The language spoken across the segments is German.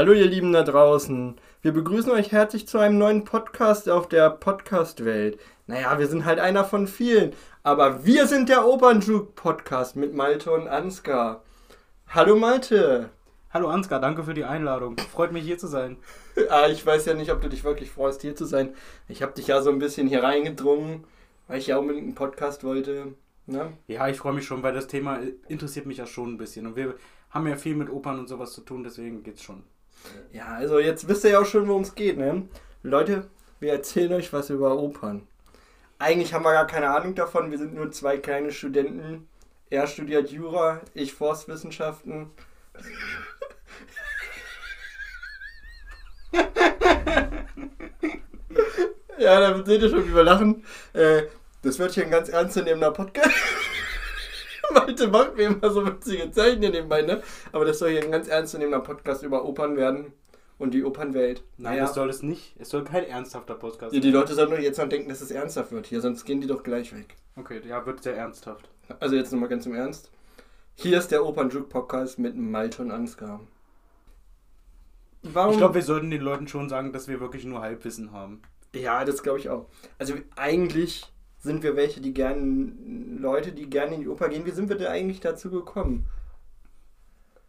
Hallo ihr Lieben da draußen. Wir begrüßen euch herzlich zu einem neuen Podcast auf der Podcast-Welt. Naja, wir sind halt einer von vielen, aber wir sind der Opernjuke-Podcast mit Malte und Ansgar. Hallo Malte. Hallo Ansgar, danke für die Einladung. Freut mich hier zu sein. ah, ich weiß ja nicht, ob du dich wirklich freust, hier zu sein. Ich habe dich ja so ein bisschen hier reingedrungen, weil ich ja unbedingt einen Podcast wollte. Ne? Ja, ich freue mich schon, weil das Thema interessiert mich ja schon ein bisschen. Und wir haben ja viel mit Opern und sowas zu tun, deswegen geht's schon. Ja, also jetzt wisst ihr ja auch schon, worum es geht, ne? Leute, wir erzählen euch was über Opern. Eigentlich haben wir gar keine Ahnung davon, wir sind nur zwei kleine Studenten. Er studiert Jura, ich Forstwissenschaften. ja, damit seht ihr schon, wie wir lachen. Äh, das wird hier ein ganz ernstzunehmender Podcast. Malte macht mir immer so witzige Zeichen hier nebenbei, ne? Aber das soll hier ein ganz ernstzunehmender Podcast über Opern werden und die Opernwelt. Nein, naja. das soll es nicht. Es soll kein ernsthafter Podcast sein. Ja, die Leute sollen nur jetzt noch denken, dass es ernsthaft wird hier, sonst gehen die doch gleich weg. Okay, ja, wird sehr ernsthaft. Also jetzt nochmal ganz im Ernst. Hier ist der Opernjuk-Podcast mit Malte und Ansgar. Warum? Ich glaube, wir sollten den Leuten schon sagen, dass wir wirklich nur Halbwissen haben. Ja, das glaube ich auch. Also eigentlich sind wir welche, die gerne, Leute, die gerne in die Oper gehen. Wie sind wir denn eigentlich dazu gekommen?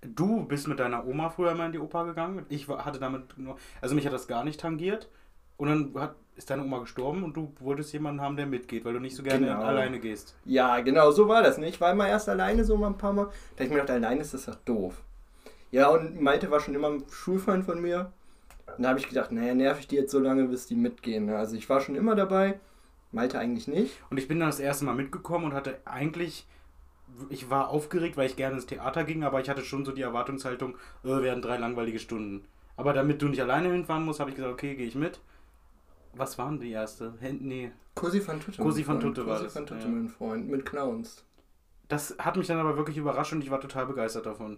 Du bist mit deiner Oma früher mal in die Oper gegangen. Ich hatte damit nur, also mich hat das gar nicht tangiert. Und dann hat, ist deine Oma gestorben und du wolltest jemanden haben, der mitgeht, weil du nicht so gerne genau. alleine gehst. Ja, genau, so war das nicht. Ich war immer erst alleine so mal ein paar Mal. Da habe ich mir gedacht, alleine ist das doch doof. Ja, und Malte war schon immer ein Schulfreund von mir. Und da habe ich gedacht, naja, nerv ich die jetzt so lange, bis die mitgehen. Also ich war schon immer dabei. Malte eigentlich nicht. Und ich bin dann das erste Mal mitgekommen und hatte eigentlich, ich war aufgeregt, weil ich gerne ins Theater ging, aber ich hatte schon so die Erwartungshaltung, äh, werden drei langweilige Stunden. Aber damit du nicht alleine hinfahren musst, habe ich gesagt, okay, gehe ich mit. Was waren die erste? Nee. Cosi van Tutte. Cosi van Tutte war Cosi van Tutte, mein Freund, mit Clowns. Das hat mich dann aber wirklich überrascht und ich war total begeistert davon.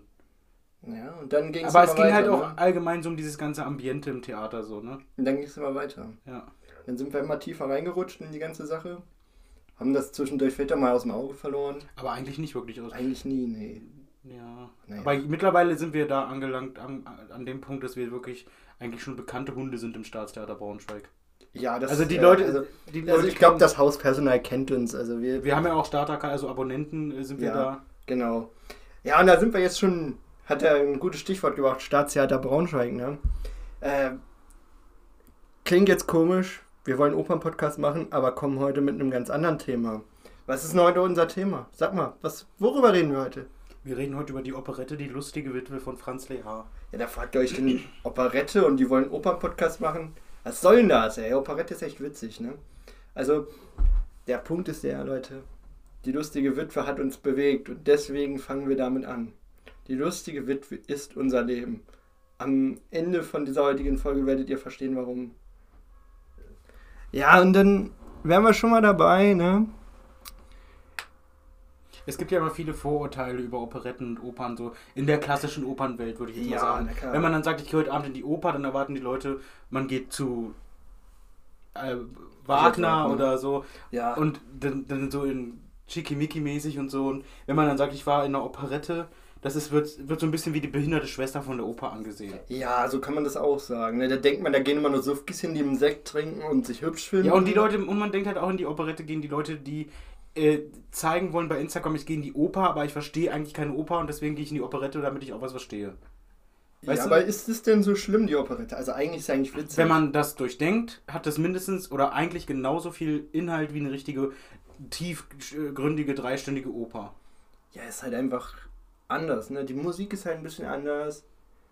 Ja, und dann ging es Aber es ging weiter, halt auch ne? allgemein so um dieses ganze Ambiente im Theater so, ne? Und dann ging es immer weiter. Ja. Dann sind wir immer tiefer reingerutscht in die ganze Sache. Haben das zwischendurch später mal aus dem Auge verloren. Aber eigentlich nicht wirklich aus. Eigentlich nie, nee. Ja. Naja. Aber mittlerweile sind wir da angelangt an, an dem Punkt, dass wir wirklich eigentlich schon bekannte Hunde sind im Staatstheater Braunschweig. Ja, das Also die Leute, also, die Leute also ich glaube, das Hauspersonal kennt uns. Also wir, wir haben ja auch Starter, also Abonnenten äh, sind wir ja, da. Genau. Ja, und da sind wir jetzt schon, hat er ein gutes Stichwort gebracht, Staatstheater Braunschweig, ne? Äh, klingt jetzt komisch, wir wollen Opern-Podcast machen, aber kommen heute mit einem ganz anderen Thema. Was ist denn heute unser Thema? Sag mal, was, worüber reden wir heute? Wir reden heute über die Operette Die lustige Witwe von Franz Lehar. Ja, da fragt ihr euch den Operette und die wollen Opern-Podcast machen. Was soll denn das, ey? Operette ist echt witzig, ne? Also, der Punkt ist der, Leute. Die lustige Witwe hat uns bewegt und deswegen fangen wir damit an. Die lustige Witwe ist unser Leben. Am Ende von dieser heutigen Folge werdet ihr verstehen, warum. Ja, und dann wären wir schon mal dabei, ne? Es gibt ja immer viele Vorurteile über Operetten und Opern, so in der klassischen Opernwelt, würde ich jetzt ja, mal sagen. Wenn man dann sagt, ich gehe heute Abend in die Oper, dann erwarten die Leute, man geht zu äh, Wagner oder so. Ja. Und dann, dann so in Schickimicki-mäßig und so. Und wenn man dann sagt, ich war in einer Operette, das ist, wird, wird so ein bisschen wie die behinderte Schwester von der Oper angesehen. Ja, so kann man das auch sagen. Ne? Da denkt man, da gehen immer nur Suffkis hin, die einen Sekt trinken und sich hübsch finden. Ja, und die Leute, und man denkt halt auch in die Operette gehen die Leute, die äh, zeigen wollen bei Instagram, ich gehe in die Oper, aber ich verstehe eigentlich keine Oper und deswegen gehe ich in die Operette, damit ich auch was verstehe. Weißt ja, du? aber ist es denn so schlimm, die Operette? Also eigentlich ist es eigentlich witzig. Wenn man das durchdenkt, hat das mindestens oder eigentlich genauso viel Inhalt wie eine richtige, tiefgründige, dreistündige Oper. Ja, ist halt einfach anders. Ne? Die Musik ist halt ein bisschen anders.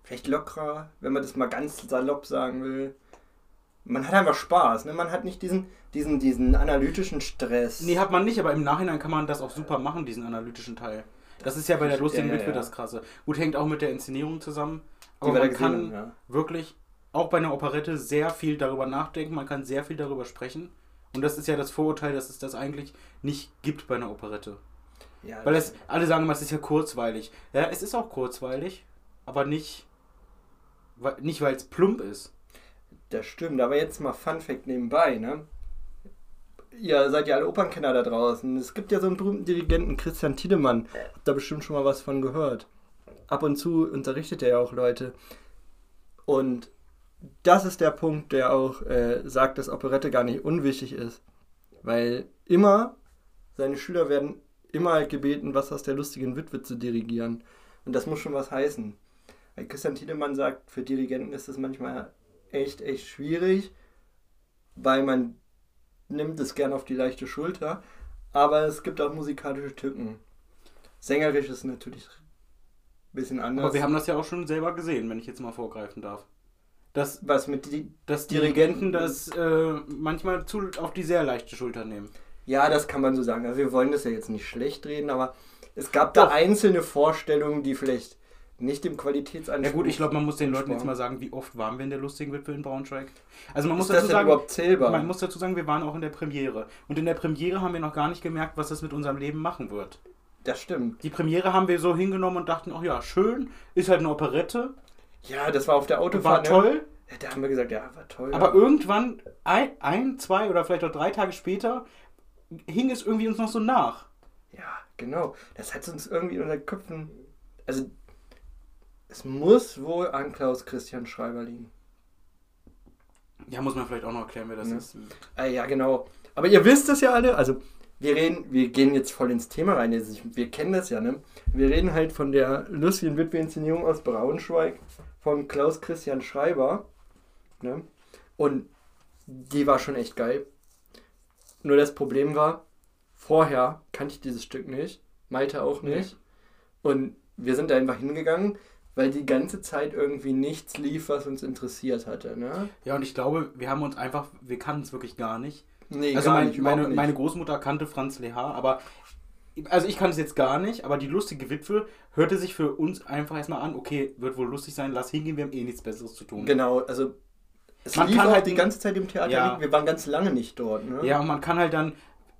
Vielleicht lockerer, wenn man das mal ganz salopp sagen will. Man hat einfach Spaß, ne? Man hat nicht diesen, diesen, diesen analytischen Stress. Nee, hat man nicht, aber im Nachhinein kann man das auch super machen, diesen analytischen Teil. Das ist ja bei der lustigen ja, ja, Witwe ja. das Krasse. Gut, hängt auch mit der Inszenierung zusammen. Aber man kann haben, wirklich auch bei einer Operette sehr viel darüber nachdenken, man kann sehr viel darüber sprechen. Und das ist ja das Vorurteil, dass es das eigentlich nicht gibt bei einer Operette. Ja, Weil es, alle sagen immer, es ist ja kurzweilig. Ja, es ist auch kurzweilig, aber nicht, nicht weil es plump ist. Das stimmt, aber jetzt mal Fun Fact nebenbei, ne? Ihr seid ja alle Opernkenner da draußen. Es gibt ja so einen berühmten Dirigenten, Christian Tiedemann. Habt da bestimmt schon mal was von gehört. Ab und zu unterrichtet er ja auch Leute. Und das ist der Punkt, der auch äh, sagt, dass Operette gar nicht unwichtig ist. Weil immer, seine Schüler werden immer gebeten, was aus der lustigen Witwe zu dirigieren. Und das muss schon was heißen. Weil Christian Tiedemann sagt, für Dirigenten ist es manchmal echt, echt schwierig, weil man nimmt es gern auf die leichte Schulter, aber es gibt auch musikalische Tücken. Sängerisch ist natürlich ein bisschen anders. Aber wir haben das ja auch schon selber gesehen, wenn ich jetzt mal vorgreifen darf. Dass, Was mit die, dass Dirigenten das äh, manchmal zu auf die sehr leichte Schulter nehmen. Ja, das kann man so sagen. Also wir wollen das ja jetzt nicht schlecht reden, aber es gab da einzelne Vorstellungen, die vielleicht nicht dem Qualitätsanspruch. Ja gut, ich glaube, man muss den Leuten jetzt mal sagen, wie oft waren wir in der lustigen Witwe in Braunschweig? Also man muss Ist dazu das sagen, überhaupt zählbar? Man muss dazu sagen, wir waren auch in der Premiere und in der Premiere haben wir noch gar nicht gemerkt, was das mit unserem Leben machen wird. Das stimmt. Die Premiere haben wir so hingenommen und dachten, ach ja, schön, ist halt eine Operette. Ja, das war auf der Autofahrt. War toll. Ja, da haben wir gesagt, ja, war toll. Aber ja. irgendwann, ein, ein, zwei oder vielleicht auch drei Tage später, hing es irgendwie uns noch so nach. Ja, genau. Das hat uns irgendwie in unseren Köpfen. Also, es muss wohl an Klaus Christian Schreiber liegen. Ja, muss man vielleicht auch noch erklären, wer das ja. ist. Äh, ja, genau. Aber ihr wisst es ja alle. Also, wir reden, wir gehen jetzt voll ins Thema rein. Wir kennen das ja, ne? Wir reden halt von der lustigen Witwe-Inszenierung aus Braunschweig von Klaus Christian Schreiber. Ne? Und die war schon echt geil. Nur das Problem war, vorher kannte ich dieses Stück nicht, Malte auch nicht. Nee. Und wir sind da einfach hingegangen, weil die ganze Zeit irgendwie nichts lief, was uns interessiert hatte. Ne? Ja, und ich glaube, wir haben uns einfach, wir kannten es wirklich gar nicht. Nee, also gar mein, nicht, meine, meine Großmutter kannte Franz Lehar, aber also ich kannte es jetzt gar nicht, aber die lustige Witwe hörte sich für uns einfach erstmal an, okay, wird wohl lustig sein, lass hingehen, wir haben eh nichts Besseres zu tun. Genau, also es man lief kann halt die ganze Zeit im Theater, ja. wir waren ganz lange nicht dort. Ne? Ja, und man kann halt dann,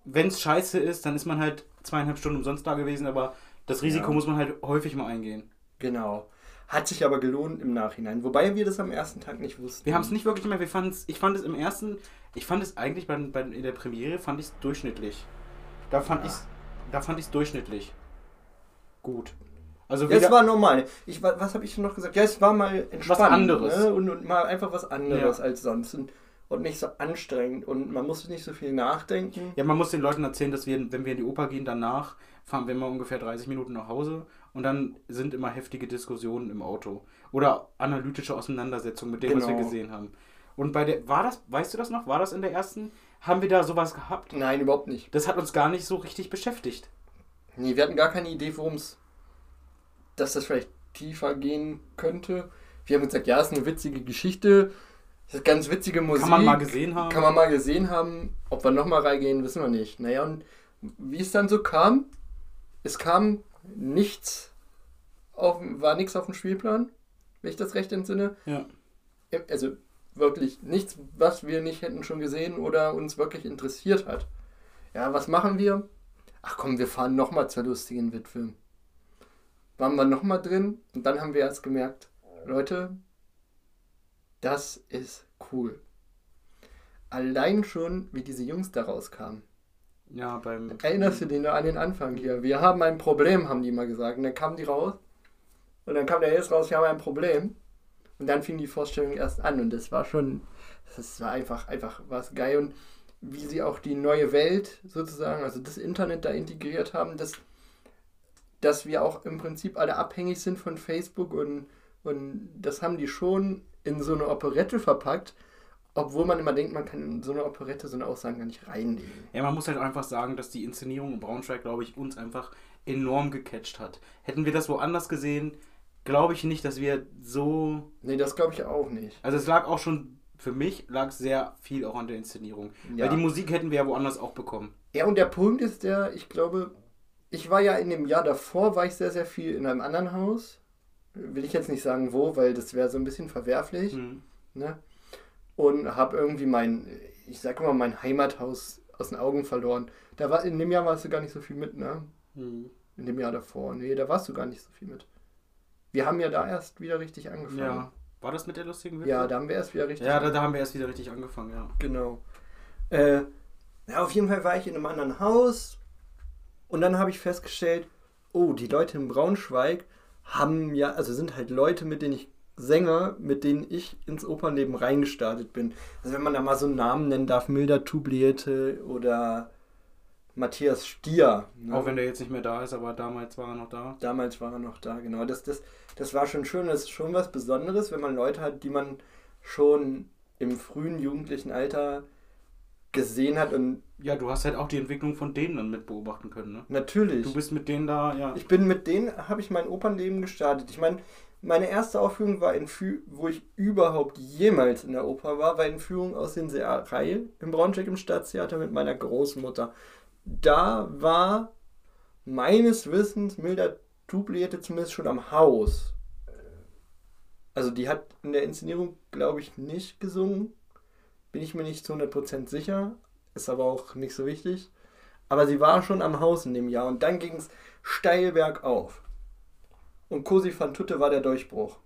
wenn es scheiße ist, dann ist man halt zweieinhalb Stunden umsonst da gewesen, aber das Risiko ja. muss man halt häufig mal eingehen. Genau. Hat sich aber gelohnt im Nachhinein. Wobei wir das am ersten Tag nicht wussten. Wir haben es nicht wirklich mehr. Wir fanden's, ich fand es im ersten, ich fand es eigentlich bei, bei, in der Premiere fand ich es durchschnittlich. Da fand ja. ich da fand ich es durchschnittlich. Gut. Also es war normal. Ich, was habe ich noch gesagt? Ja, es war mal entspannt. Was anderes. Ne? Und, und, mal einfach was anderes ja. als sonst. Und, und, nicht so anstrengend. Und man musste nicht so viel nachdenken. Ja, man muss den Leuten erzählen, dass wir, wenn wir in die Oper gehen, danach fahren wir immer ungefähr 30 Minuten nach Hause. Und dann sind immer heftige Diskussionen im Auto. Oder analytische Auseinandersetzungen mit dem, genau. was wir genau. gesehen haben. Und bei der, war das, weißt du das noch? War das in der ersten? Haben wir da sowas gehabt? Nein, überhaupt nicht. Das hat uns gar nicht so richtig beschäftigt. Nee, wir hatten gar keine Idee, worum es dass das vielleicht tiefer gehen könnte. Wir haben gesagt, ja, es ist eine witzige Geschichte, es ist ganz witzige Musik. Kann man mal gesehen haben. Kann man mal gesehen haben. Ob wir nochmal reingehen, wissen wir nicht. Naja, und wie es dann so kam, es kam nichts, auf, war nichts auf dem Spielplan, wenn ich das recht entsinne. Ja. Also wirklich nichts, was wir nicht hätten schon gesehen oder uns wirklich interessiert hat. Ja, was machen wir? Ach komm, wir fahren nochmal zur lustigen Witwe waren wir nochmal drin und dann haben wir erst gemerkt, Leute, das ist cool. Allein schon, wie diese Jungs da rauskamen. Ja, beim. Erinnerst du dich noch an den Anfang hier? Wir haben ein Problem, haben die mal gesagt. Und dann kamen die raus. Und dann kam der jetzt raus, wir haben ein Problem. Und dann fing die Vorstellung erst an. Und das war schon. Das war einfach, einfach was geil. Und wie sie auch die neue Welt sozusagen, also das Internet da integriert haben, das dass wir auch im Prinzip alle abhängig sind von Facebook und, und das haben die schon in so eine Operette verpackt, obwohl man immer denkt, man kann in so eine Operette so eine Aussagen gar nicht reinlegen. Ja, man muss halt einfach sagen, dass die Inszenierung in Braunschweig, glaube ich, uns einfach enorm gecatcht hat. Hätten wir das woanders gesehen, glaube ich nicht, dass wir so. Nee, das glaube ich auch nicht. Also es lag auch schon, für mich lag sehr viel auch an der Inszenierung. Ja. Weil die Musik hätten wir ja woanders auch bekommen. Ja, und der Punkt ist der, ich glaube, ich war ja in dem Jahr davor, war ich sehr, sehr viel in einem anderen Haus. Will ich jetzt nicht sagen wo, weil das wäre so ein bisschen verwerflich. Mhm. Ne? Und habe irgendwie mein, ich sag mal, mein Heimathaus aus den Augen verloren. Da war, in dem Jahr warst du gar nicht so viel mit, ne? Mhm. In dem Jahr davor. Nee, da warst du gar nicht so viel mit. Wir haben ja da erst wieder richtig angefangen. Ja. War das mit der lustigen Witwe? Ja, da haben wir erst wieder richtig Ja, da, da haben wir erst wieder richtig angefangen, ja. Genau. Äh, ja, auf jeden Fall war ich in einem anderen Haus, und dann habe ich festgestellt, oh, die Leute in Braunschweig haben ja, also sind halt Leute, mit denen ich Sänger, mit denen ich ins Opernleben reingestartet bin. Also wenn man da mal so einen Namen nennen darf, Milda Tubliete oder Matthias Stier. Ne? Auch wenn der jetzt nicht mehr da ist, aber damals war er noch da. Damals war er noch da, genau. Das, das, das war schon schön, das ist schon was Besonderes, wenn man Leute hat, die man schon im frühen jugendlichen Alter gesehen hat und ja, du hast halt auch die Entwicklung von denen dann mit beobachten können, ne? Natürlich. Du bist mit denen da, ja. Ich bin mit denen, habe ich mein Opernleben gestartet. Ich meine, meine erste Aufführung war in Fü wo ich überhaupt jemals in der Oper war, war in Führung aus den Seerei im Braunschweig im Staatstheater mit meiner Großmutter. Da war meines Wissens Milda Tubliette zumindest schon am Haus. Also die hat in der Inszenierung, glaube ich, nicht gesungen. Bin ich mir nicht zu 100% sicher. Ist aber auch nicht so wichtig. Aber sie war schon am Haus in dem Jahr und dann ging es steil bergauf. Und Cosi van Tutte war der Durchbruch.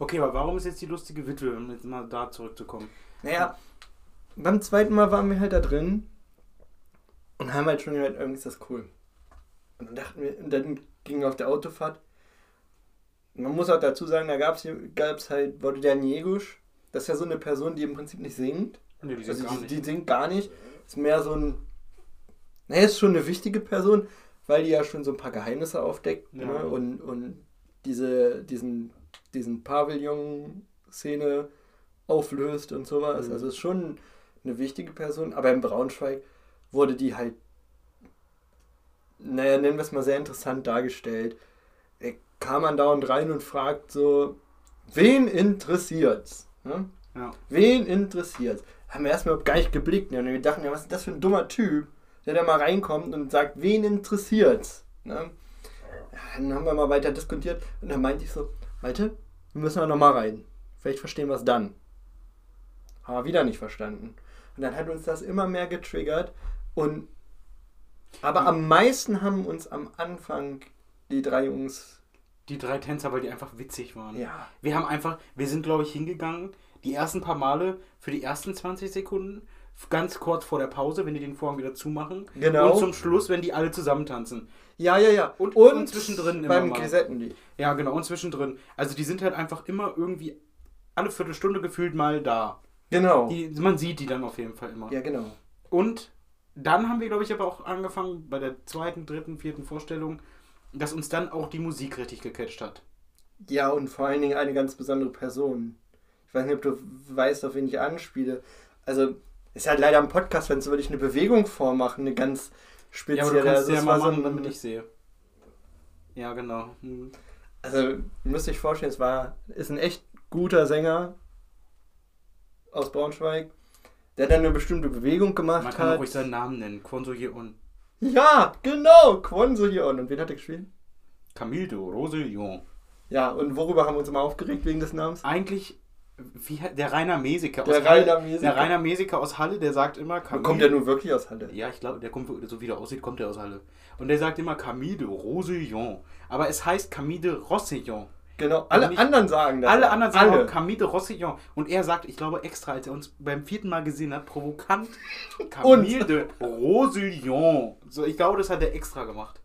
Okay, aber warum ist jetzt die lustige Witwe, um jetzt mal da zurückzukommen? Naja, beim zweiten Mal waren wir halt da drin und haben halt schon gehört, irgendwie ist das cool. Und dann dachten wir, und dann ging auf der Autofahrt. Man muss auch dazu sagen, da gab es halt Vodjan Jegusch. Das ist ja so eine Person, die im Prinzip nicht singt. Nee, die, also die, die, singt gar nicht. Ist mehr so ein. Naja, ist schon eine wichtige Person, weil die ja schon so ein paar Geheimnisse aufdeckt. Ja. Ne? Und, und diese, diesen, diesen Pavillon-Szene auflöst und sowas. Mhm. Also ist schon eine wichtige Person. Aber in Braunschweig wurde die halt, naja, nennen wir es mal sehr interessant dargestellt. Da kam man dauernd rein und fragt so, wen interessiert's? Ne? Ja. Wen interessiert's? haben wir erstmal gar nicht geblickt. Ne? Und wir dachten, ja, was ist das für ein dummer Typ, der da mal reinkommt und sagt, wen interessiert's? Ne? Ja, dann haben wir mal weiter diskutiert und dann meinte ich so, Malte, wir müssen da nochmal rein. Vielleicht verstehen wir es dann. Haben wir wieder nicht verstanden. Und dann hat uns das immer mehr getriggert und aber am meisten haben uns am Anfang die drei Jungs. Die drei Tänzer, weil die einfach witzig waren. Ja. Wir haben einfach, wir sind glaube ich hingegangen, die ersten paar Male für die ersten 20 Sekunden, ganz kurz vor der Pause, wenn die den Vorhang wieder zumachen. Genau. Und zum Schluss, wenn die alle zusammen tanzen. Ja, ja, ja. Und, und, und zwischendrin beim immer Gesettenlied. Ja, genau. Und zwischendrin. Also die sind halt einfach immer irgendwie alle Viertelstunde gefühlt mal da. Genau. Die, man sieht die dann auf jeden Fall immer. Ja, genau. Und dann haben wir, glaube ich, aber auch angefangen bei der zweiten, dritten, vierten Vorstellung, dass uns dann auch die Musik richtig gecatcht hat. Ja, und vor allen Dingen eine ganz besondere Person. Ich weiß nicht, ob du weißt, auf wen ich anspiele. Also, ist halt leider ein Podcast, wenn es wirklich eine Bewegung vormachen, eine ganz spezielle. Ja, aber du kannst also, ja mal machen, so damit ich sehe. Ja, genau. Hm. Also, ihr müsst euch vorstellen, es war, ist ein echt guter Sänger aus Braunschweig, der dann eine bestimmte Bewegung gemacht Man kann hat. ruhig seinen Namen nennen, Kwonso Yeon. Ja, genau, Kwonso Yeon. Und wen hat er gespielt? Camille de Rose Yeon. Ja, und worüber haben wir uns immer aufgeregt wegen des Namens? Eigentlich wie, der Rainer Mesiker der aus Rainer Halle. Der Rainer Mesiker aus Halle, der sagt immer Camille. Kommt der nun wirklich aus Halle? Ja, ich glaube, der kommt, so wie der aussieht, kommt der aus Halle. Und der sagt immer Camille de Rosillon. Aber es heißt Camille de Rossillon. Genau, alle nicht, anderen sagen das. Alle anderen sagen alle. Camille de Rossillon. Und er sagt, ich glaube extra, als er uns beim vierten Mal gesehen hat, provokant, Camille de Rosillon. So, ich glaube, das hat er extra gemacht.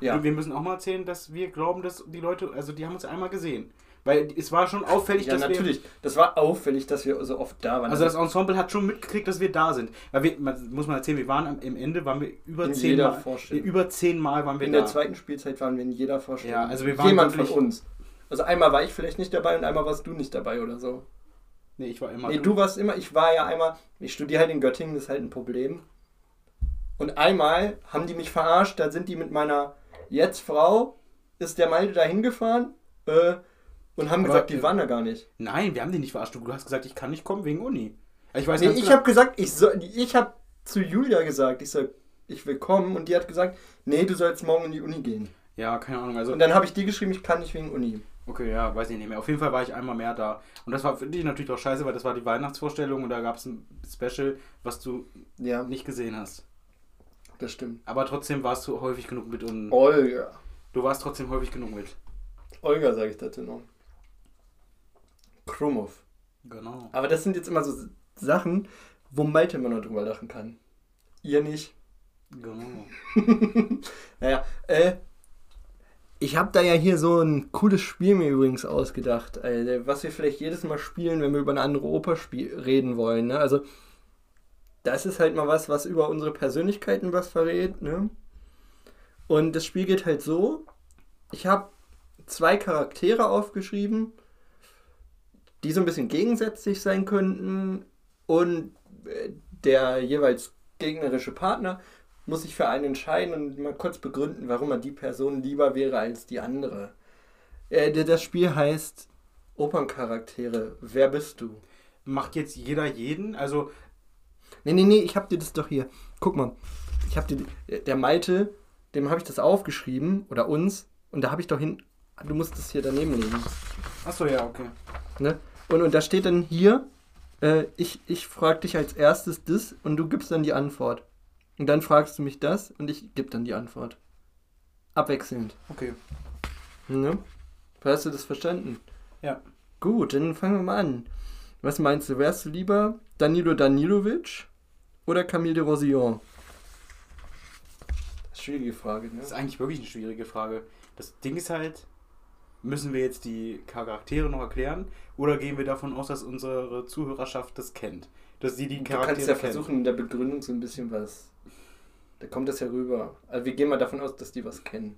Ja. Und wir müssen auch mal erzählen, dass wir glauben, dass die Leute, also die haben uns einmal gesehen. Weil es war schon auffällig, ja, dass natürlich. wir. Das war auffällig, dass wir so oft da waren. Also das Ensemble hat schon mitgekriegt, dass wir da sind. Weil wir, muss man erzählen, wir waren am, im Ende waren wir über in zehn Mal. Über zehn Mal waren wir in da. In der zweiten Spielzeit waren wir in jeder Vorstellung. Ja, also wir waren Jemand von uns. Also einmal war ich vielleicht nicht dabei und einmal warst du nicht dabei oder so. Nee, ich war immer. Nee, du warst immer, ich war ja einmal, ich studiere halt in Göttingen, das ist halt ein Problem. Und einmal haben die mich verarscht, da sind die mit meiner Jetzt-Frau, ist der Malte da hingefahren, äh, und haben Aber gesagt, die waren da gar nicht. Nein, wir haben die nicht verarscht. Du hast gesagt, ich kann nicht kommen wegen Uni. Ich weiß nee, ich genau. habe gesagt, ich soll, ich habe zu Julia gesagt, ich soll, ich will kommen und die hat gesagt, nee, du sollst morgen in die Uni gehen. Ja, keine Ahnung. Also und dann habe ich die geschrieben, ich kann nicht wegen Uni. Okay, ja, weiß ich nicht mehr. Auf jeden Fall war ich einmal mehr da. Und das war für dich natürlich auch scheiße, weil das war die Weihnachtsvorstellung und da gab es ein Special, was du ja. nicht gesehen hast. Das stimmt. Aber trotzdem warst du häufig genug mit und. Olga. Du warst trotzdem häufig genug mit. Olga, sage ich dazu noch. Krumov. Genau. Aber das sind jetzt immer so Sachen, wo Malte immer noch drüber lachen kann. Ihr nicht. Genau. naja, äh, Ich habe da ja hier so ein cooles Spiel mir übrigens ausgedacht, Alter, was wir vielleicht jedes Mal spielen, wenn wir über eine andere Oper reden wollen. Ne? Also, das ist halt mal was, was über unsere Persönlichkeiten was verrät. Ne? Und das Spiel geht halt so: Ich habe zwei Charaktere aufgeschrieben, die so ein bisschen gegensätzlich sein könnten. Und äh, der jeweils gegnerische Partner muss sich für einen entscheiden und mal kurz begründen, warum er die Person lieber wäre als die andere. Äh, das Spiel heißt Operncharaktere. Wer bist du? Macht jetzt jeder jeden? Also. Nee, nee, nee, ich hab dir das doch hier. Guck mal. Ich hab dir. Der Malte, dem habe ich das aufgeschrieben. Oder uns. Und da habe ich doch hin. Du musst das hier daneben legen. Achso, ja, okay. Ne? Und, und da steht dann hier. Äh, ich ich frage dich als erstes das und du gibst dann die Antwort. Und dann fragst du mich das und ich gebe dann die Antwort. Abwechselnd. Okay. Ne? Hast du das verstanden? Ja. Gut, dann fangen wir mal an. Was meinst du, wärst du lieber Danilo Danilovic oder Camille de Rosillon? Schwierige Frage, ne? Das ist eigentlich wirklich eine schwierige Frage. Das Ding ist halt, müssen wir jetzt die Charaktere noch erklären oder gehen wir davon aus, dass unsere Zuhörerschaft das kennt? Dass sie die Charaktere Du kannst ja versuchen, in der Begründung so ein bisschen was da kommt das ja rüber. Also wir gehen mal davon aus, dass die was kennen.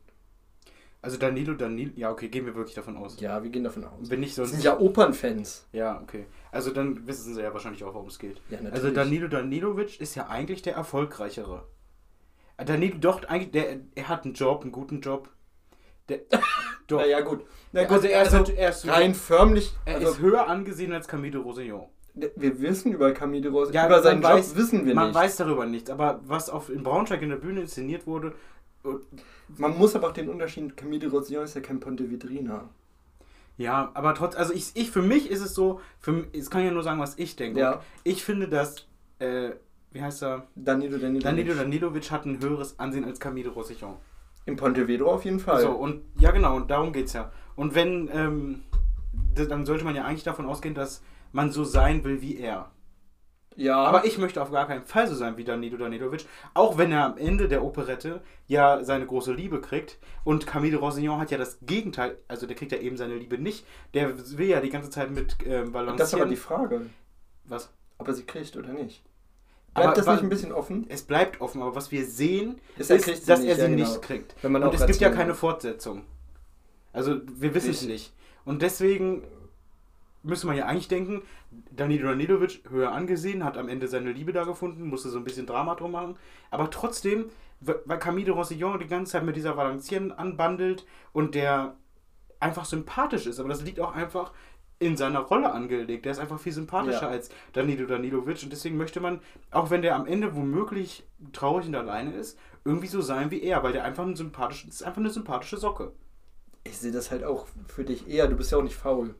Also Danilo, Danilo, ja okay, gehen wir wirklich davon aus. Ja, wir gehen davon aus. Wenn nicht sonst. Das sind ja Opernfans. Ja, okay. Also dann wissen sie ja wahrscheinlich auch, worum es geht. Ja, natürlich. Also Danilo Danilovic ist ja eigentlich der erfolgreichere. Äh, Danilo, doch, eigentlich, der, er hat einen Job, einen guten Job. Der, doch. Naja, gut. Na gut, also er ist, also er ist rein förmlich. Er also, ist höher angesehen als Camille Rosillon. Wir wissen über Camille Rose, ja, über seinen weiß, Job wissen wir man nicht. Man weiß darüber nichts, aber was auf, in Braunschweig in der Bühne inszeniert wurde. Äh, man muss aber auch den Unterschied, Camille Rosillon ist ja kein Ponte Vedrina. Ja, aber trotz, also ich, ich für mich ist es so, für, ich kann ja nur sagen, was ich denke. Ja. Ich finde, dass, äh, wie heißt er? Danilo Danilovic. Danilo Danilovic hat ein höheres Ansehen als Camille Rosillon. Im Pontevedro auf jeden Fall. So, und ja genau, und darum geht's ja. Und wenn, ähm, dann sollte man ja eigentlich davon ausgehen, dass man so sein will wie er. Ja. Aber ich möchte auf gar keinen Fall so sein wie Danilo Danilovic, auch wenn er am Ende der Operette ja seine große Liebe kriegt. Und Camille Rosignon hat ja das Gegenteil, also der kriegt ja eben seine Liebe nicht. Der will ja die ganze Zeit mit ähm, balancieren. Das ist aber die Frage. Was? Ob er sie kriegt oder nicht. Bleibt aber, das nicht ein bisschen offen? Es bleibt offen, aber was wir sehen, ist, ist dass nicht, er sie ja, genau. nicht kriegt. Und es gibt ja keine Fortsetzung. Also wir wissen es nicht. Und deswegen müsste man ja eigentlich denken, Danilo Danilovic höher angesehen, hat am Ende seine Liebe da gefunden, musste so ein bisschen Drama drum machen. Aber trotzdem, weil Camille Rossillon die ganze Zeit mit dieser Valenciennes anbandelt und der einfach sympathisch ist. Aber das liegt auch einfach in seiner Rolle angelegt. Der ist einfach viel sympathischer ja. als Danilo Danilovic. Und deswegen möchte man, auch wenn der am Ende womöglich traurig und alleine ist, irgendwie so sein wie er, weil der einfach ein sympathisch, ist einfach eine sympathische Socke. Ich sehe das halt auch für dich eher. Du bist ja auch nicht faul.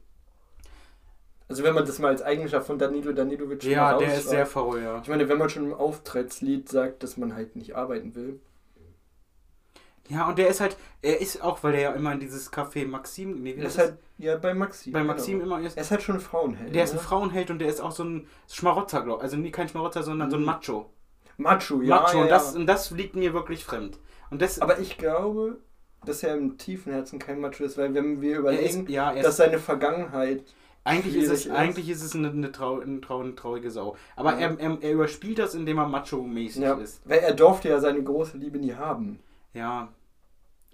Also wenn man das mal als Eigenschaft von Danilo Danilovic Ja, der ist sehr faul, ja. Ich meine, wenn man schon im Auftrittslied sagt, dass man halt nicht arbeiten will. Ja, und der ist halt, er ist auch, weil der ja immer in dieses Café Maxim, nee, er ist halt, ja, bei Maxim. Bei Maxim genau. immer ist. Er ist halt schon ein Frauenheld. Der ist ein Frauenheld und der ist auch so ein Schmarotzer, glaube Also nie kein Schmarotzer, sondern mhm. so ein mhm. Macho. Macho, ja. Macho, ja, und, das, und das liegt mir wirklich fremd. Und das, Aber ich glaube, dass er im tiefen Herzen kein Macho ist, weil wenn wir überlegen, ist, ja, dass seine Vergangenheit eigentlich ist, es, ist. eigentlich ist es eine, eine, trau, eine, trau, eine traurige Sau. Aber ja. er, er, er, überspielt das, indem er macho-mäßig ja. ist. Weil er durfte ja seine große Liebe nie haben. Ja.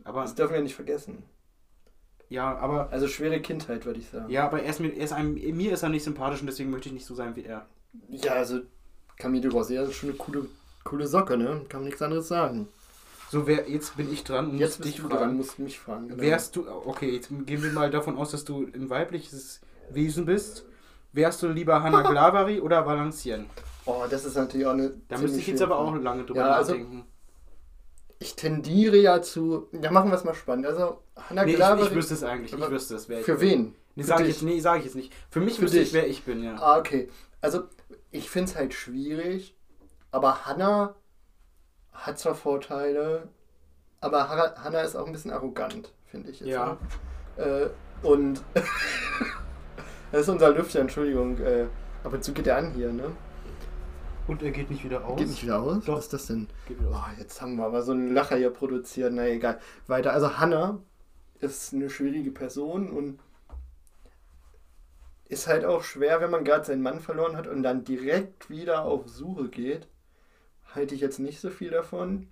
Aber das dürfen wir nicht vergessen. Ja, aber. Also schwere Kindheit, würde ich sagen. Ja, aber er ist mir, er ist einem, mir ist er nicht sympathisch und deswegen möchte ich nicht so sein wie er. Ja, also Camille Rosé ist schon eine coole, coole Socke, ne? Kann man nichts anderes sagen. So, wer, jetzt bin ich dran und jetzt muss dich fragen. Dran, musst mich fragen. Genau. Wärst du, okay, jetzt gehen wir mal davon aus, dass du ein weibliches Wesen bist, wärst du lieber Hanna Glavari oder Valenciennes? Oh, das ist natürlich auch eine. Da müsste ich jetzt aber auch lange drüber ja, also, nachdenken. Ich tendiere ja zu. Ja, machen wir es mal spannend. Also, Hanna nee, Glavari. Ich, ich wüsste es eigentlich. Ich wüsste es. Wer für wen? Nee, sage ich, nee, sag ich jetzt nicht. Für mich für wüsste dich. ich, wer ich bin, ja. Ah, okay. Also, ich finde es halt schwierig, aber Hanna hat zwar Vorteile, aber Hanna ist auch ein bisschen arrogant, finde ich jetzt. Ja. Äh, und Das ist unser Lüfter, Entschuldigung. Äh, ab und zu geht er an hier, ne? Und er geht nicht wieder aus? Geht nicht wieder aus? Doch. Was ist das denn? Oh, jetzt haben wir aber so einen Lacher hier produziert. Na egal. Weiter. Also Hanna ist eine schwierige Person und ist halt auch schwer, wenn man gerade seinen Mann verloren hat und dann direkt wieder auf Suche geht. Halte ich jetzt nicht so viel davon.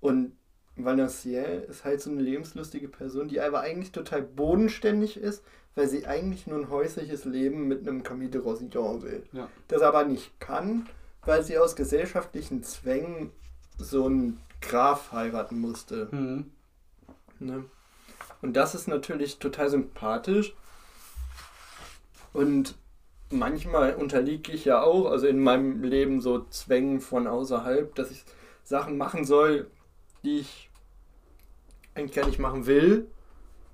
Und Valenciel ist halt so eine lebenslustige Person, die aber eigentlich total bodenständig ist, weil sie eigentlich nur ein häusliches Leben mit einem Camille de Rosillon will. Ja. Das aber nicht kann, weil sie aus gesellschaftlichen Zwängen so einen Graf heiraten musste. Mhm. Ne? Und das ist natürlich total sympathisch. Und manchmal unterliege ich ja auch, also in meinem Leben so Zwängen von außerhalb, dass ich Sachen machen soll, die ich eigentlich gar nicht machen will.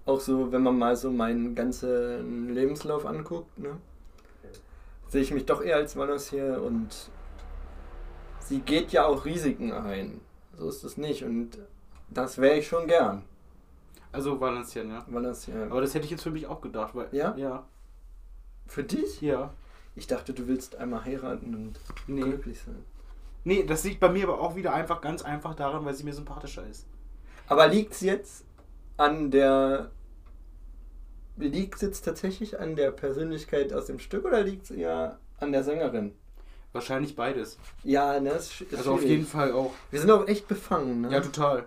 Auch so, wenn man mal so meinen ganzen Lebenslauf anguckt, ne? sehe ich mich doch eher als Valencier und sie geht ja auch Risiken ein. So ist es nicht und das wäre ich schon gern. Also Valenciennes, ja. Valenciennes. Aber das hätte ich jetzt für mich auch gedacht, weil. Ja? Ja. Für dich? Ja. Ich dachte, du willst einmal heiraten und nee. glücklich sein. Nee, das liegt bei mir aber auch wieder einfach ganz einfach daran, weil sie mir sympathischer ist. Aber liegt es jetzt an der. Liegt es jetzt tatsächlich an der Persönlichkeit aus dem Stück oder liegt es eher an der Sängerin? Wahrscheinlich beides. Ja, ne? Ist, ist also schwierig. auf jeden Fall auch. Wir sind auch echt befangen, ne? Ja, total.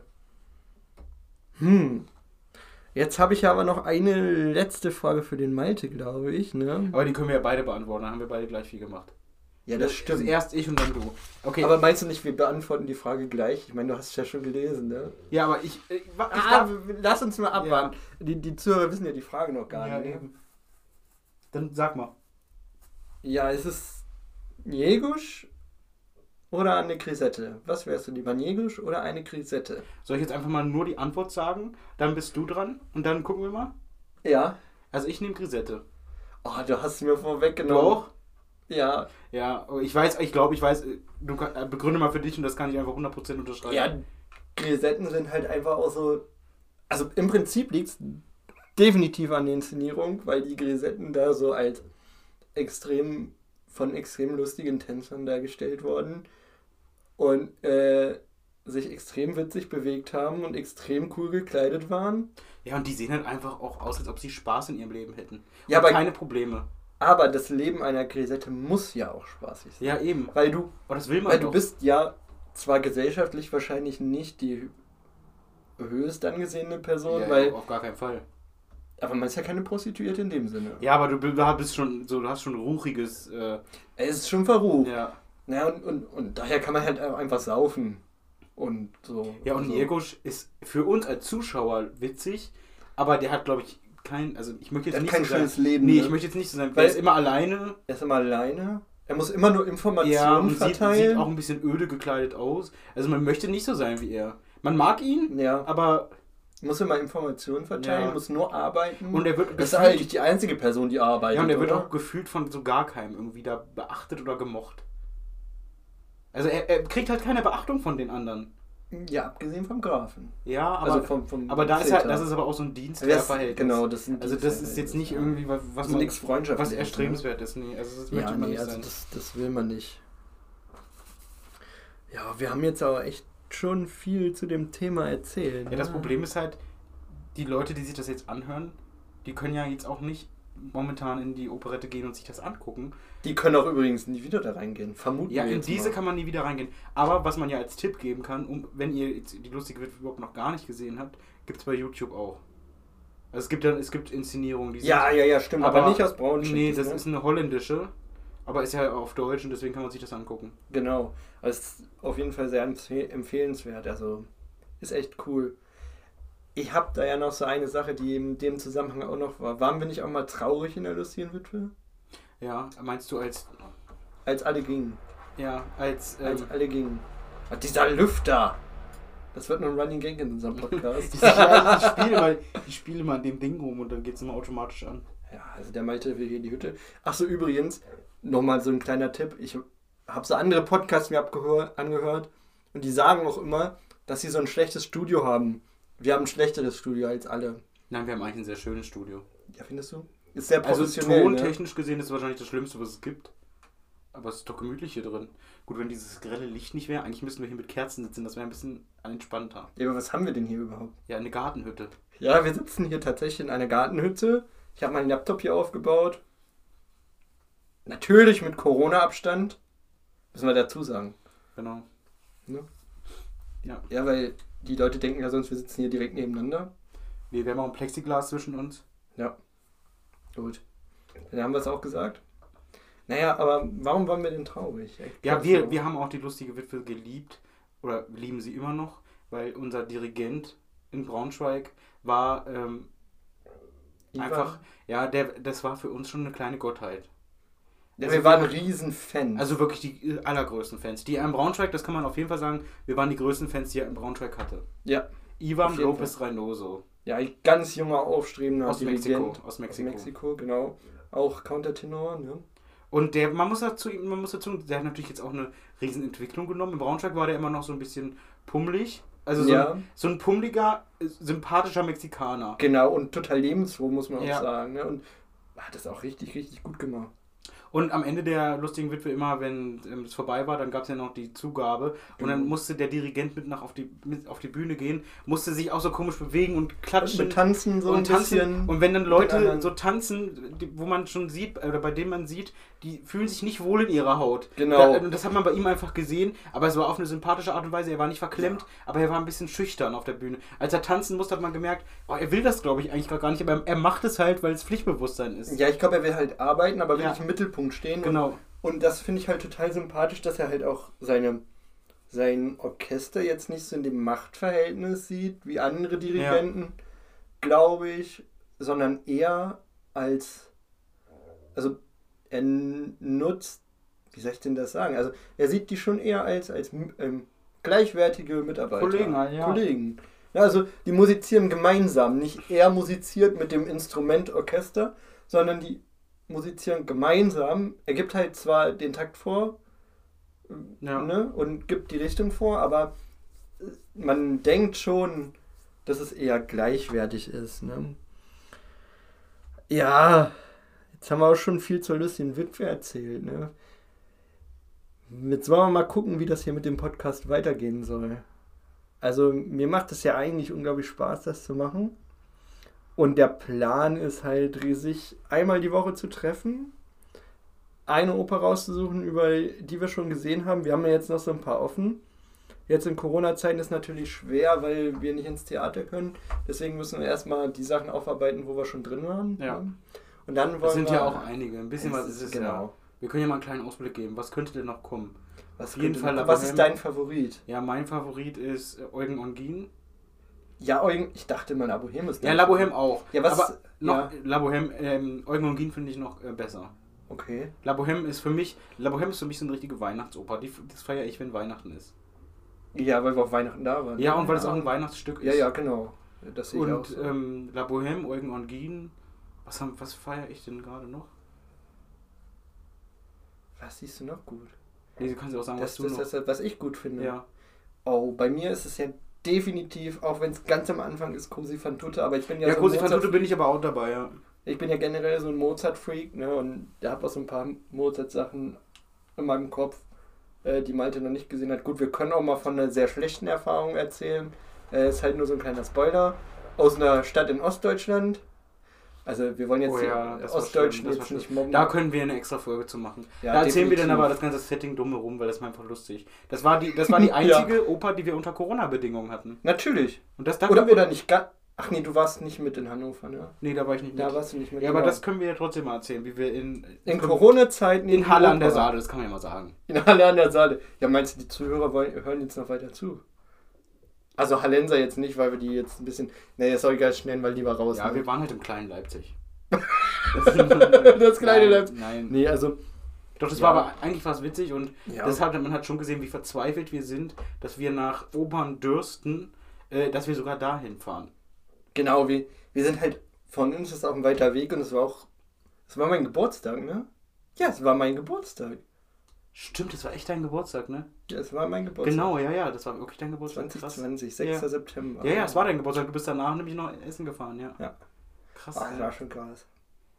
Hm. Jetzt habe ich aber noch eine letzte Frage für den Malte, glaube ich. Ne? Aber die können wir ja beide beantworten, dann haben wir beide gleich viel gemacht. Ja, das stimmt. Also erst ich und dann du. Okay. Aber meinst du nicht, wir beantworten die Frage gleich? Ich meine, du hast es ja schon gelesen, ne? Ja, aber ich. ich, ich ah, lass uns mal abwarten. Ja. Die, die Zuhörer wissen ja die Frage noch gar ja, nicht. Eben. Dann sag mal. Ja, ist es Jegusch oder eine Grisette? Was wärst du lieber, Negusch oder eine Grisette? Soll ich jetzt einfach mal nur die Antwort sagen? Dann bist du dran und dann gucken wir mal. Ja. Also ich nehme Grisette. Oh, du hast mir vorweggenommen. Du auch? Ja. Ja, ich weiß, ich glaube, ich weiß, du kann, äh, begründe mal für dich und das kann ich einfach 100% unterschreiben. Ja, Grisetten sind halt einfach auch so. Also im Prinzip liegt es definitiv an der Inszenierung, weil die Grisetten da so als extrem von extrem lustigen Tänzern dargestellt wurden und äh, sich extrem witzig bewegt haben und extrem cool gekleidet waren. Ja, und die sehen halt einfach auch aus, als ob sie Spaß in ihrem Leben hätten. Und ja, aber keine Probleme. Aber das Leben einer Grisette muss ja auch spaßig sein. Ja, eben. Weil du, oh, das will man weil doch. du bist ja zwar gesellschaftlich wahrscheinlich nicht die höchst angesehene Person, ja, weil auf gar keinen Fall. Aber man ist ja keine Prostituierte in dem Sinne. Ja, aber du bist schon so, du hast schon ruchiges. Äh es ist schon verrucht. Ja. Naja, und, und, und daher kann man halt einfach saufen. Und so. Ja, und so. Jegosch ist für uns als Zuschauer witzig, aber der hat, glaube ich, kein. Also ich möchte jetzt nicht kein so schönes sein, Leben. Nee, ne? ich möchte jetzt nicht so sein. Weil er ist immer alleine. Er ist immer alleine. Er muss immer nur Informationen ja, und verteilen. Sieht, sieht auch ein bisschen öde gekleidet aus. Also man möchte nicht so sein wie er. Man mag ihn, ja. aber muss immer Informationen verteilen, ja. muss nur arbeiten. Und er wird das ist eigentlich die einzige Person, die arbeitet. Ja, und er wird auch gefühlt von so gar keinem irgendwie da beachtet oder gemocht. Also er, er, kriegt halt keine Beachtung von den anderen. Ja, abgesehen vom Grafen. Ja, aber, also vom, vom aber da ist halt, das ist aber auch so ein Dienstverhältnis. Genau, das sind Also das ist jetzt nicht irgendwie was, was man, nichts was erstrebenswert ist. Nee, also das möchte ja, man nee, nicht also sein. Das, das will man nicht. Ja, wir haben jetzt aber echt schon viel zu dem Thema erzählt. Ja, ne? das Problem ist halt, die Leute, die sich das jetzt anhören, die können ja jetzt auch nicht momentan in die Operette gehen und sich das angucken. Die können auch übrigens nie wieder da reingehen, vermuten Ja, in diese mal. kann man nie wieder reingehen. Aber was man ja als Tipp geben kann, um, wenn ihr die lustige Witwe überhaupt noch gar nicht gesehen habt, gibt es bei YouTube auch. Also es gibt dann, es gibt Inszenierungen, die Ja, ja, ja, stimmt, aber, aber nicht aus Braunschweig. Nee, das ne? ist eine holländische, aber ist ja auf Deutsch und deswegen kann man sich das angucken. Genau. Also ist auf jeden Fall sehr empfehlenswert. Also ist echt cool. Ich habe da ja noch so eine Sache, die in dem Zusammenhang auch noch war. Waren wir nicht auch mal traurig in der lustigen Witwe? Ja, meinst du als. Als alle gingen. Ja, als. Ähm, als alle gingen. Und dieser Lüfter! Das wird nur ein Running Gang in unserem Podcast. ich, ich, spiele mal, ich spiele mal an dem Ding rum und dann geht es immer automatisch an. Ja, also der Malte will hier die Hütte. Achso, übrigens, nochmal so ein kleiner Tipp. Ich habe so andere Podcasts mir angehört und die sagen auch immer, dass sie so ein schlechtes Studio haben. Wir haben ein schlechteres Studio als alle. Nein, wir haben eigentlich ein sehr schönes Studio. Ja, findest du? Ist sehr also professionell. Also tontechnisch ne? gesehen ist es wahrscheinlich das Schlimmste, was es gibt. Aber es ist doch gemütlich hier drin. Gut, wenn dieses grelle Licht nicht wäre, eigentlich müssten wir hier mit Kerzen sitzen, das wäre ein bisschen entspannter. Ja, aber was haben wir denn hier überhaupt? Ja, eine Gartenhütte. Ja, wir sitzen hier tatsächlich in einer Gartenhütte. Ich habe meinen Laptop hier aufgebaut. Natürlich mit Corona-Abstand. Müssen wir dazu sagen. Genau. Ne? Ja. Ja, weil die Leute denken ja sonst, wir sitzen hier direkt nebeneinander. Nee, wir haben auch ein Plexiglas zwischen uns. Ja. Gut. Dann haben wir es auch gesagt. Naja, aber warum waren wir denn traurig? ja, wir, so. wir haben auch die lustige Witwe geliebt. Oder lieben sie immer noch, weil unser Dirigent in Braunschweig war ähm, einfach, ja, der, das war für uns schon eine kleine Gottheit. Also wir waren riesen Fans. Also wirklich die äh, allergrößten Fans. Die in Braunschweig, das kann man auf jeden Fall sagen, wir waren die größten Fans, die er in Braunschweig hatte. Ja. Ivan Lopez Reynoso. Ja, ein ganz junger, aufstrebender aus Mexiko. Aus Mexiko. Aus Mexiko, genau. Auch Countertenor, ne? Und der, man muss dazu, man muss dazu, der hat natürlich jetzt auch eine Riesenentwicklung genommen. In Braunschweig war der immer noch so ein bisschen pummelig. Also so, ja. ein, so ein pummeliger, sympathischer Mexikaner. Genau, und total lebensfroh, muss man ja. auch sagen. Ne? Und hat das auch richtig, richtig gut gemacht. Und am Ende der lustigen Witwe immer, wenn ähm, es vorbei war, dann gab es ja noch die Zugabe. Und dann musste der Dirigent mit nach auf die, mit auf die Bühne gehen, musste sich auch so komisch bewegen und klatschen. Und tanzen so und ein tanzen. bisschen. Und wenn dann Leute so tanzen, wo man schon sieht, oder bei denen man sieht, die fühlen sich nicht wohl in ihrer Haut. Genau. Da, das hat man bei ihm einfach gesehen, aber es war auf eine sympathische Art und Weise. Er war nicht verklemmt, ja. aber er war ein bisschen schüchtern auf der Bühne. Als er tanzen musste, hat man gemerkt, oh, er will das, glaube ich, eigentlich gar nicht, aber er macht es halt, weil es Pflichtbewusstsein ist. Ja, ich glaube, er will halt arbeiten, aber ja. nicht im Mittelpunkt stehen. Genau. Und, und das finde ich halt total sympathisch, dass er halt auch seine sein Orchester jetzt nicht so in dem Machtverhältnis sieht wie andere Dirigenten, ja. glaube ich, sondern eher als also er nutzt, wie soll ich denn das sagen? Also er sieht die schon eher als, als ähm, gleichwertige Mitarbeiter. Kollegen, ja. Kollegen. Ja, also die musizieren gemeinsam. Nicht er musiziert mit dem Instrument Orchester, sondern die musizieren gemeinsam. Er gibt halt zwar den Takt vor ja. ne, und gibt die Richtung vor, aber man denkt schon, dass es eher gleichwertig ist. Ne? Ja, Jetzt haben wir auch schon viel zur lustigen Witwe erzählt. Ne? Jetzt wollen wir mal gucken, wie das hier mit dem Podcast weitergehen soll. Also mir macht es ja eigentlich unglaublich Spaß, das zu machen. Und der Plan ist halt riesig, einmal die Woche zu treffen, eine Oper rauszusuchen, über die wir schon gesehen haben. Wir haben ja jetzt noch so ein paar offen. Jetzt in Corona-Zeiten ist natürlich schwer, weil wir nicht ins Theater können. Deswegen müssen wir erstmal die Sachen aufarbeiten, wo wir schon drin waren. Ja. Und dann wollen das sind wir, ja auch einige. Ein bisschen was ist es genau. ja. Wir können ja mal einen kleinen Ausblick geben. Was könnte denn noch kommen? Was Auf jeden Fall. Was ist dein Favorit? Ja, mein Favorit ist äh, Eugen Ongin. Ja, Eugen, ich dachte mal, La Bohème ist Ja, La Bohème auch. Ja, was? Aber noch, ja. La ähm, Eugen Ongin finde ich noch äh, besser. Okay. La Bohème ist für mich, La Bohème ist für mich so eine richtige Weihnachtsoper. Die, das feiere ich, wenn Weihnachten ist. Ja, weil wir auf Weihnachten da waren. Ja, und weil es auch ein Weihnachtsstück ist. Ja, ja, genau. Das sehe ich und auch so. ähm, La Bohème, Eugen Ongin, was, haben, was feiere ich denn gerade noch? Was siehst du noch gut? Nee, du kannst ja auch sagen, das, was du das, noch... Das, was ich gut finde. Ja. Oh, bei mir ist es ja definitiv, auch wenn es ganz am Anfang ist, Cosi fan tutte, aber ich bin ja, ja so Cosi fan tutte bin ich aber auch dabei, ja. Ich bin ja generell so ein Mozart-Freak, ne, und der hat auch so ein paar Mozart-Sachen in meinem Kopf, äh, die Malte noch nicht gesehen hat. Gut, wir können auch mal von einer sehr schlechten Erfahrung erzählen. Äh, ist halt nur so ein kleiner Spoiler. Aus einer Stadt in Ostdeutschland, also wir wollen jetzt oh ja, die Ostdeutschen jetzt nicht mobben. Da können wir eine extra Folge zu machen. Ja, da erzählen wir dann aber das ganze Setting dumm herum, weil das war einfach lustig. Das war die, das war die einzige ja. Oper, die wir unter Corona-Bedingungen hatten. Natürlich. Und das, da oder, oder nicht gar. Ach nee, du warst nicht mit in Hannover, ne? Nee, da war ich nicht mit. Da warst du nicht mit. Ja, aber genau. das können wir ja trotzdem mal erzählen, wie wir in. In Corona-Zeiten. In, in Halle an der Saale, das kann man ja mal sagen. In Halle an der Saale. Ja, meinst du, die Zuhörer wollen, hören jetzt noch weiter zu? Also Hallenser jetzt nicht, weil wir die jetzt ein bisschen. Nee, das soll ich ganz schnell mal lieber raus. Ja, ne? wir waren halt im kleinen Leipzig. das kleine nein, nein. Nee, also. Doch, das ja. war aber eigentlich was witzig und ja. deshalb man hat schon gesehen, wie verzweifelt wir sind, dass wir nach Opern dürsten, äh, dass wir sogar dahin fahren. Genau, wir, wir sind halt, von uns ist auch ein weiter Weg und es war auch, es war mein Geburtstag, ne? Ja, es war mein Geburtstag. Stimmt, es war echt dein Geburtstag, ne? Ja, es war mein Geburtstag. Genau, ja, ja, das war wirklich dein Geburtstag. 2020, 6. Ja. September. Ja, ja, es war dein Geburtstag. Du bist danach nämlich noch essen gefahren, ja. Ja. Krass. Ach, das war schon krass.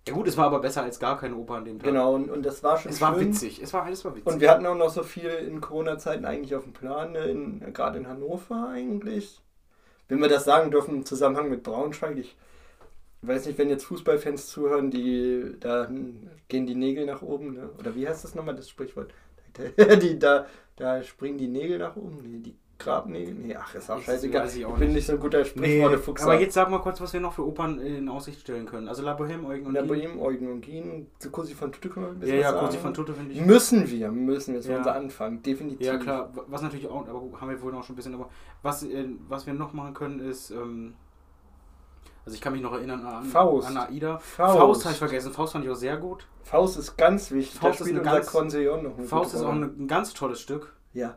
Ja gut, es war aber besser als gar keine Oper an dem Tag. Genau, und, und das war schon Es schön. war witzig, es war alles war witzig. Und wir hatten auch noch so viel in Corona-Zeiten eigentlich auf dem Plan, ne? in, gerade in Hannover eigentlich. Wenn wir das sagen dürfen im Zusammenhang mit Braunschweig, ich weiß nicht, wenn jetzt Fußballfans zuhören, die da gehen die Nägel nach oben, ne? oder wie heißt das nochmal, das Sprichwort? die, da, da springen die Nägel nach oben, nee, die Grabnägel? Nee, ach, ist auch scheißegal. Ich, ich bin nicht so ein guter Sprichwortefuchs. Nee, aber jetzt sag mal kurz, was wir noch für Opern in Aussicht stellen können. Also La Bohème, Eugen und La Bohème, Eugen und Gien. Zu Cosi von Tutte können wir ein bisschen Ja, ja, Cosi von Tutte finde ich. Müssen wir, müssen wir. Das ja. unser Anfang, definitiv. Ja, klar. Was natürlich auch, aber haben wir wohl noch schon ein bisschen, aber was, äh, was wir noch machen können ist, ähm, also ich kann mich noch erinnern an, Faust. an Aida. Faust, Faust habe ich vergessen. Faust fand ich auch sehr gut. Faust ist ganz wichtig. Faust ist, ganz, Faust ist auch ein ganz tolles Stück. Ja.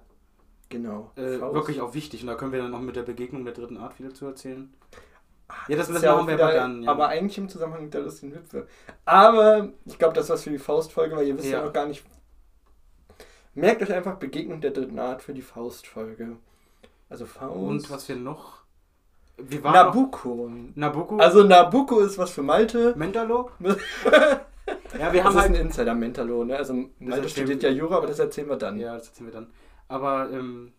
Genau. Äh, wirklich auch wichtig. Und da können wir dann noch mit der Begegnung der dritten Art viel zu erzählen. Ach, ja, das, das machen wir aber dann. Ja. Aber eigentlich im Zusammenhang mit der lustigen Witwe. Aber ich glaube, das was für die Faustfolge, weil ihr wisst ja. ja noch gar nicht. Merkt euch einfach Begegnung der dritten Art für die Faustfolge. Also Faust. Und was wir noch. Wir Nabucco. Nabucco. Also Nabucco ist was für Malte. Mentalo? ja, wir haben das halt. ein Insider Mentalo, ne? Also Malte studiert ja Jura, aber das erzählen wir dann. Ja, das erzählen wir dann. Aber ähm,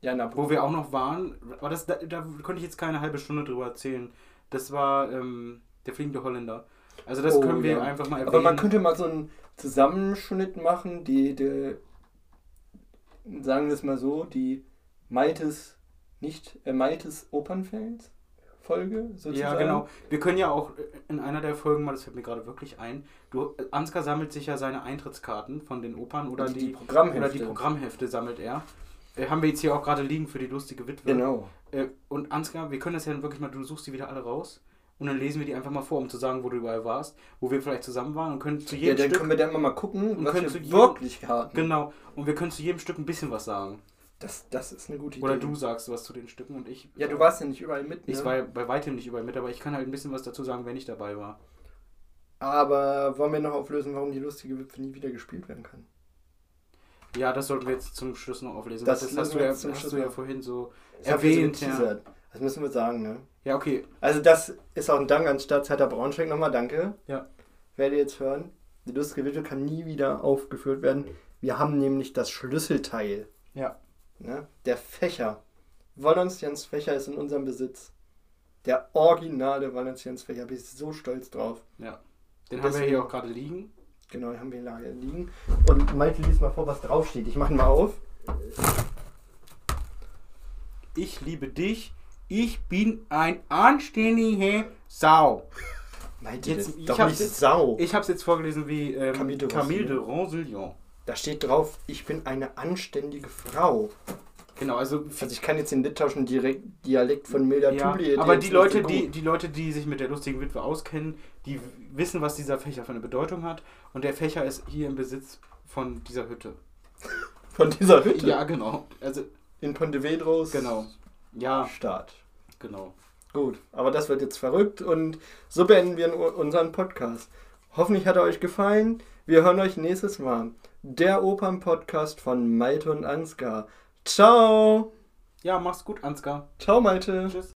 ja, na, wo wir auch noch waren, aber das, da, da konnte ich jetzt keine halbe Stunde drüber erzählen. Das war ähm, der fliegende Holländer. Also das oh, können wir ja. einfach mal erwähnen. Aber man könnte mal so einen Zusammenschnitt machen, die, die sagen wir es mal so, die Maltes, nicht äh, Maltes Opernfans. Folge sozusagen. Ja, genau. Wir können ja auch in einer der Folgen mal, das fällt mir gerade wirklich ein, du, Ansgar sammelt sich ja seine Eintrittskarten von den Opern oder, die, die, Programmhefte. oder die Programmhefte sammelt er. Äh, haben wir jetzt hier auch gerade liegen für die lustige Witwe. Genau. Äh, und Ansgar, wir können das ja wirklich mal, du suchst die wieder alle raus. Und dann lesen wir die einfach mal vor, um zu sagen, wo du überall warst, wo wir vielleicht zusammen waren und können zu jedem Ja, dann Stück, können wir dann mal gucken, und was wir jedem, wirklich hatten. Genau. Und wir können zu jedem Stück ein bisschen was sagen. Das, das ist eine gute Idee. Oder du sagst was zu den Stücken und ich. Ja, du warst ja nicht überall mit. Ne? Ich war bei weitem nicht überall mit, aber ich kann halt ein bisschen was dazu sagen, wenn ich dabei war. Aber wollen wir noch auflösen, warum die lustige Witwe nie wieder gespielt werden kann? Ja, das sollten wir jetzt zum Schluss noch auflesen. Das, das hast, du ja, hast du ja vorhin so erwähnt. So ja. Das müssen wir sagen, ne? Ja, okay. Also das ist auch ein Dank an Stadtzeiter Braunschweig nochmal. Danke. Ja. Werdet ihr jetzt hören. Die lustige Witwe kann nie wieder aufgeführt werden. Wir haben nämlich das Schlüsselteil. Ja. Ne? Der Fächer. Wolonstians Fächer ist in unserem Besitz. Der originale Wolonstians Fächer. Bin ich so stolz drauf. Ja. Den haben wir hier auch gerade liegen. Genau, den haben wir hier liegen. Und Malte liest mal vor, was draufsteht. Ich mache ihn mal auf. Ich liebe dich. Ich bin ein anständiger Sau. Malte, jetzt, ich doch nicht jetzt, Sau. Ich habe es jetzt vorgelesen wie ähm, Camille de, Camille de Ronsillon. Da steht drauf, ich bin eine anständige Frau. Genau, also, also ich kann jetzt den litauischen Dialekt von Milda ja, Tuli Aber die Leute, die, die Leute, die sich mit der lustigen Witwe auskennen, die wissen, was dieser Fächer für eine Bedeutung hat. Und der Fächer ist hier im Besitz von dieser Hütte. Von dieser Hütte? Ja, genau. Also in Pontevedros. Genau. Ja. Staat. Genau. Gut, aber das wird jetzt verrückt und so beenden wir unseren Podcast. Hoffentlich hat er euch gefallen. Wir hören euch nächstes Mal der Opern-Podcast von Malte und Ansgar. Ciao! Ja, mach's gut, Ansgar. Ciao, Malte. Tschüss.